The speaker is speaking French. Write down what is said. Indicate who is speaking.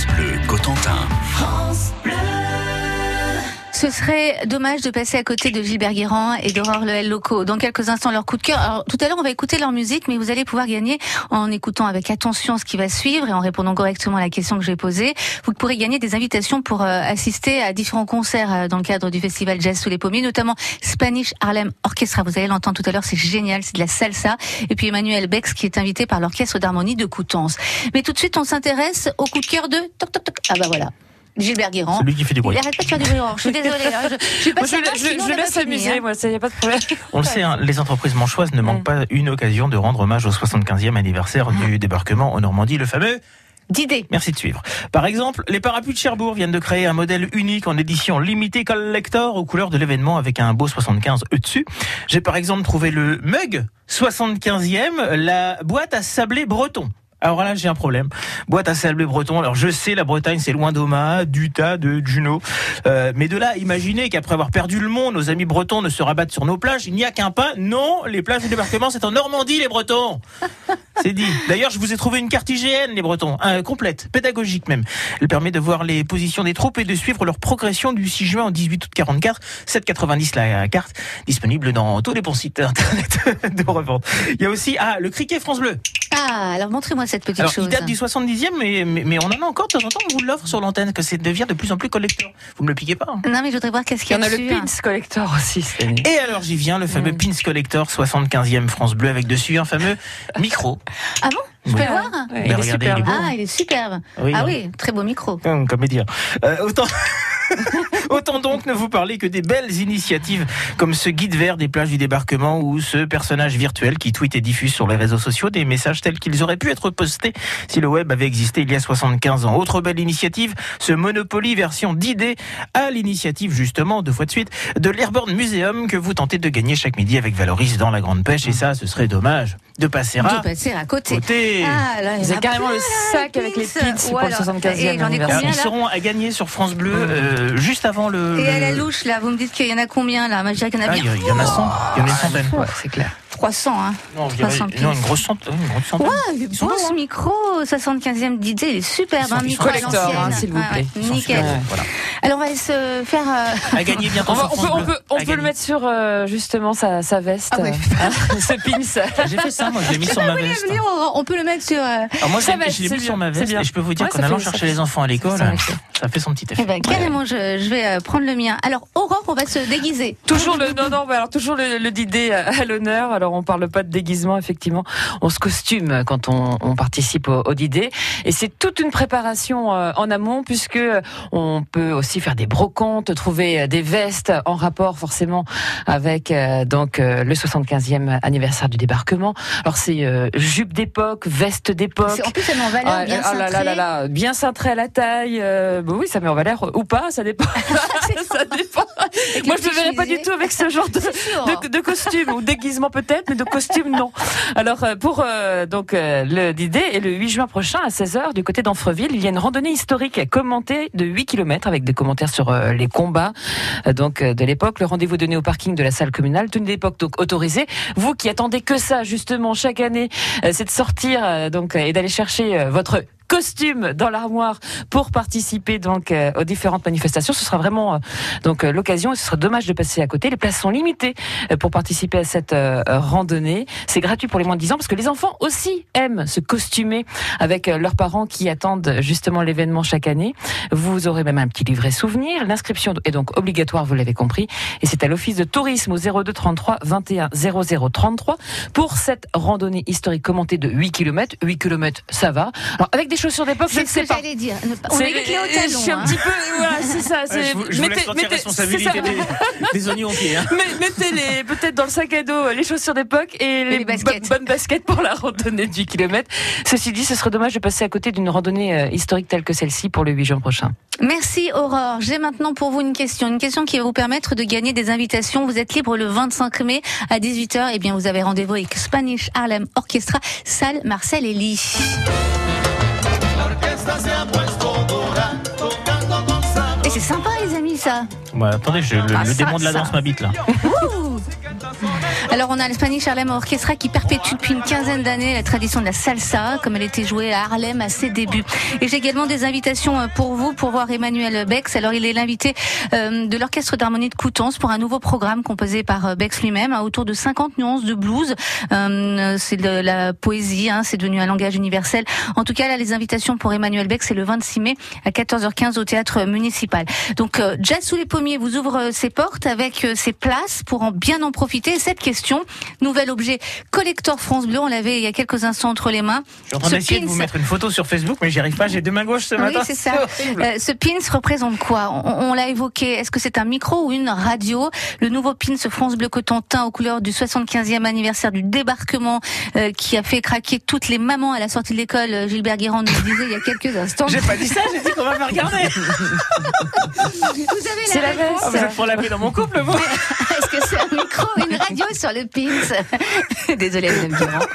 Speaker 1: France Bleu Cotentin.
Speaker 2: Ce serait dommage de passer à côté de Gilbert Guérand et d'Aurore Lehel Loco. Dans quelques instants, leur coup de cœur. Alors, tout à l'heure, on va écouter leur musique, mais vous allez pouvoir gagner en écoutant avec attention ce qui va suivre et en répondant correctement à la question que je vais poser. Vous pourrez gagner des invitations pour euh, assister à différents concerts euh, dans le cadre du festival Jazz sous les pommiers, notamment Spanish Harlem Orchestra. Vous allez l'entendre tout à l'heure, c'est génial, c'est de la salsa. Et puis Emmanuel Bex qui est invité par l'orchestre d'harmonie de Coutances. Mais tout de suite, on s'intéresse au coup de cœur de toc toc toc. Ah bah voilà. Gilbert Guérand.
Speaker 3: Celui qui fait du bruit.
Speaker 2: Il arrête pas de faire du bruit. Aurore. Je suis désolée. hein. Je, je suis pas
Speaker 4: Moi, je, je-
Speaker 2: sinon
Speaker 4: je
Speaker 2: on
Speaker 4: le
Speaker 2: va
Speaker 4: laisse s'amuser,
Speaker 2: hein.
Speaker 4: moi, ça y a pas de problème.
Speaker 3: On le sait, hein, les entreprises manchoises ne manquent pas une occasion de rendre hommage au 75e anniversaire du débarquement en Normandie, le fameux
Speaker 2: D'idées.
Speaker 3: Merci de suivre. Par exemple, les parapluies de Cherbourg viennent de créer un modèle unique en édition limitée collector aux couleurs de l'événement avec un beau 75 E dessus. J'ai par exemple trouvé le mug 75e, la boîte à sablé breton. Alors là, j'ai un problème. Boîte à sablé breton. Alors je sais, la Bretagne, c'est loin d'Oma, d'Utah, de Juno. Euh, mais de là, imaginez qu'après avoir perdu le monde, nos amis bretons ne se rabattent sur nos plages. Il n'y a qu'un pain. Non, les plages du débarquement, c'est en Normandie, les Bretons. C'est dit. D'ailleurs, je vous ai trouvé une carte IGN, les Bretons, hein, complète, pédagogique même. Elle permet de voir les positions des troupes et de suivre leur progression du 6 juin au 18 août 44. 7,90 la carte, disponible dans tous les bons sites internet de revente. Il y a aussi ah le criquet France Bleu.
Speaker 2: Ah, alors montrez-moi cette petite
Speaker 3: Alors,
Speaker 2: chose.
Speaker 3: il date du 70e, mais, mais, mais on en a encore de temps en temps. On vous l'offre sur l'antenne, que ça devient de plus en plus collector. Vous me le piquez pas. hein.
Speaker 2: Non, mais je voudrais voir qu'est-ce
Speaker 4: Il
Speaker 2: qu'il
Speaker 4: y
Speaker 2: y
Speaker 4: en
Speaker 2: a
Speaker 4: a le
Speaker 2: hein.
Speaker 4: Pins Collector aussi.
Speaker 3: Et alors j'y viens, le fameux
Speaker 4: Mm.
Speaker 3: Pins Collector 75e France Bleu avec dessus un fameux micro.
Speaker 2: Ah bon? Je peux
Speaker 3: Oui.
Speaker 2: le voir?
Speaker 3: Ben,
Speaker 4: il est
Speaker 3: regardez,
Speaker 4: super.
Speaker 3: il est beau.
Speaker 2: Ah, il est superbe.
Speaker 3: Oui,
Speaker 2: ah
Speaker 3: hein.
Speaker 2: oui, très beau micro.
Speaker 3: Hum, Comme dire. Euh, autant... autant donc ne vous parler que des belles initiatives comme ce guide vert des plages du débarquement ou ce personnage virtuel qui tweet et diffuse sur les réseaux sociaux des messages tels qu'ils auraient pu être postés si le web avait existé il y a 75 ans. Autre belle initiative, ce Monopoly version d'idées à l'initiative justement, deux fois de suite, de l'Airborne Museum que vous tentez de gagner chaque midi avec Valoris dans la Grande Pêche et ça, ce serait dommage de passer
Speaker 2: De
Speaker 3: à
Speaker 2: passer à côté.
Speaker 3: côté.
Speaker 2: Ah, là, il y
Speaker 4: Vous
Speaker 2: en a
Speaker 4: avez carrément le sac avec les pins pour
Speaker 2: Ou
Speaker 4: le
Speaker 2: alors-
Speaker 4: 75e
Speaker 2: Et j'en ai
Speaker 4: anniversaire.
Speaker 3: Alors,
Speaker 2: combien
Speaker 3: ils seront à gagner sur France Bleu euh, juste avant le.
Speaker 2: Et à la louche, là, vous me dites qu'il y en a combien là? Moi, je dirais qu'il y en a
Speaker 3: il y, en a 100, il y en a une centaine.
Speaker 4: Ouais, c'est clair.
Speaker 2: 300. Hein.
Speaker 3: Non, je dirais-
Speaker 2: 60
Speaker 3: non, une grosse centaine. Une grosse centaine.
Speaker 2: Ouais, est beau ce micro, 75e DJ, il est superbe, un
Speaker 3: ils
Speaker 2: micro
Speaker 4: collector,
Speaker 2: l'ancienne.
Speaker 4: hein, s'il vous plaît.
Speaker 3: Ils sont
Speaker 2: nickel.
Speaker 3: voilà.
Speaker 2: Alors on va se faire. euh,
Speaker 3: À gagner bientôt
Speaker 4: On, va- on peut, on peut, on peut le mettre sur euh, justement sa, sa veste.
Speaker 2: Ah oui.
Speaker 4: hein, ce pins.
Speaker 3: J'ai fait ça, moi, je l'ai mis sur ma veste.
Speaker 2: venir, on- peut le mettre sur. euh,
Speaker 3: Alors moi, je l'ai- mis sur ma veste et je peux vous dire
Speaker 4: Ouais,
Speaker 3: qu'en allant chercher les enfants à l'école,
Speaker 4: ça fait-
Speaker 3: son petit effet.
Speaker 2: Eh ben, carrément, je, je vais euh, prendre le mien. Alors, Aurore, on va se déguiser.
Speaker 4: Toujours le non non mais alors toujours le, le d'idée à l'honneur. Alors on parle pas de déguisement effectivement, on se costume quand on, on participe au, au d'idée et c'est toute une préparation euh, en amont puisque on peut aussi faire des brocantes, trouver euh, des vestes en rapport forcément avec euh, donc euh, le 75e anniversaire du débarquement. Alors c'est euh, jupe d'époque, veste d'époque.
Speaker 2: C'est- En plus, ça met en valeur
Speaker 4: Ah,
Speaker 2: bien
Speaker 4: ah là là
Speaker 2: cintré.
Speaker 4: là là, bien cintré à la taille. euh, bah oui, ça met en valeur ou pas, ça dépend. ça dépend. Moi, je ne
Speaker 2: petit
Speaker 4: verrais pas du tout avec ce genre de, de, de costume ou déguisement peut-être, mais de costume non. Alors euh, pour euh, donc euh, le d'idée et le 8 juin prochain à 16h du côté d'Anfreville, il y a une randonnée historique commentée de 8 km avec des commentaires sur euh, les combats euh, donc euh, de l'époque. Le rendez-vous donné au parking de la salle communale, tenue d'époque donc autorisée. Vous qui attendez que ça justement chaque année, euh, c'est de sortir euh, donc euh, et d'aller chercher euh, votre costume dans l'armoire pour participer donc euh, aux différentes manifestations. Ce sera vraiment euh, donc euh, l'occasion et ce serait dommage de passer à côté. Les places sont limitées pour participer à cette randonnée. C'est gratuit pour les moins de 10 ans parce que les enfants aussi aiment se costumer avec leurs parents qui attendent justement l'événement chaque année. Vous aurez même un petit livret souvenir. L'inscription est donc obligatoire, vous l'avez compris, et c'est à l'office de tourisme au 02 33 21 00 33 pour cette randonnée historique commentée de 8 km. 8 km, ça va. Alors avec des chaussures d'époque, je
Speaker 2: C'est
Speaker 4: ne
Speaker 2: ce
Speaker 4: sais
Speaker 2: que
Speaker 4: pas.
Speaker 2: j'allais dire. On
Speaker 4: C'est-
Speaker 2: évite les hauts
Speaker 4: Je
Speaker 2: talons.
Speaker 4: suis un
Speaker 2: hein.
Speaker 4: petit peu, voilà, c'est ça. C'est-
Speaker 3: je vous, je vous laisse sortir
Speaker 4: mettez-
Speaker 3: responsabilité
Speaker 4: c'est ça.
Speaker 3: des, des oignons au pied. Hein.
Speaker 4: Mettez peut-être dans le sac à dos les chaussures d'époque et les,
Speaker 2: les baskets.
Speaker 4: bo- bonnes baskets pour la randonnée du kilomètre. Ceci dit, ce serait dommage de passer à côté d'une randonnée euh, historique telle que celle-ci pour le 8 juin prochain.
Speaker 2: Merci Aurore. J'ai maintenant pour vous une question, une question qui va vous permettre de gagner des invitations. Vous êtes libre le 25 mai à 18h. Eh bien, vous avez rendez-vous avec Spanish Harlem Orchestra, salle Marcel Elie. Et c'est sympa les amis ça.
Speaker 3: Ouais, attendez, je- le,
Speaker 2: Ah,
Speaker 3: le
Speaker 2: ça,
Speaker 3: démon de la
Speaker 2: ça.
Speaker 3: danse m'habite là.
Speaker 2: Alors on a le Spanish Harlem Orchestra qui perpétue depuis une quinzaine d'années la tradition de la salsa, comme elle était jouée à Harlem à ses débuts. Et j'ai également des invitations euh, pour vous pour voir Emmanuel Bex. Alors il est l'invité euh, de l'orchestre d'harmonie de Coutances pour un nouveau programme composé par euh, Bex lui-même, à autour de 50 nuances de blues. c'est de la poésie, hein, c'est devenu un langage universel. En tout cas, là, les invitations pour Emmanuel Beck, c'est le 26 mai à 14h15 au théâtre municipal. Donc, Jazz sous les pommiers vous ouvre ses portes avec ses places pour en bien en profiter. cette question, nouvel objet collector France Bleu, on l'avait il y a quelques instants entre les mains.
Speaker 3: Je suis en train d'essayer de vous mettre une photo sur Facebook, mais j'y arrive pas. J'ai deux mains gauches ce
Speaker 2: matin.
Speaker 3: Oui,
Speaker 2: c'est ça. ce pins représente quoi? On, l'a évoqué. Est-ce que c'est un micro ou une radio? Le nouveau pins France Bleu Cotentin aux couleurs du 75e anniversaire du débarquement euh, qui a fait craquer toutes les mamans à la sortie de l'école. Euh, Gilbert Guérand nous disait il y a quelques instants.
Speaker 3: J'ai pas dit ça, j'ai dit qu'on va me regarder.
Speaker 2: vous avez la,
Speaker 3: la
Speaker 2: réponse.
Speaker 3: vous êtes la dans mon couple, vous
Speaker 2: Est-ce que c'est un micro une radio sur le pins? Désolée, Madame Guérand.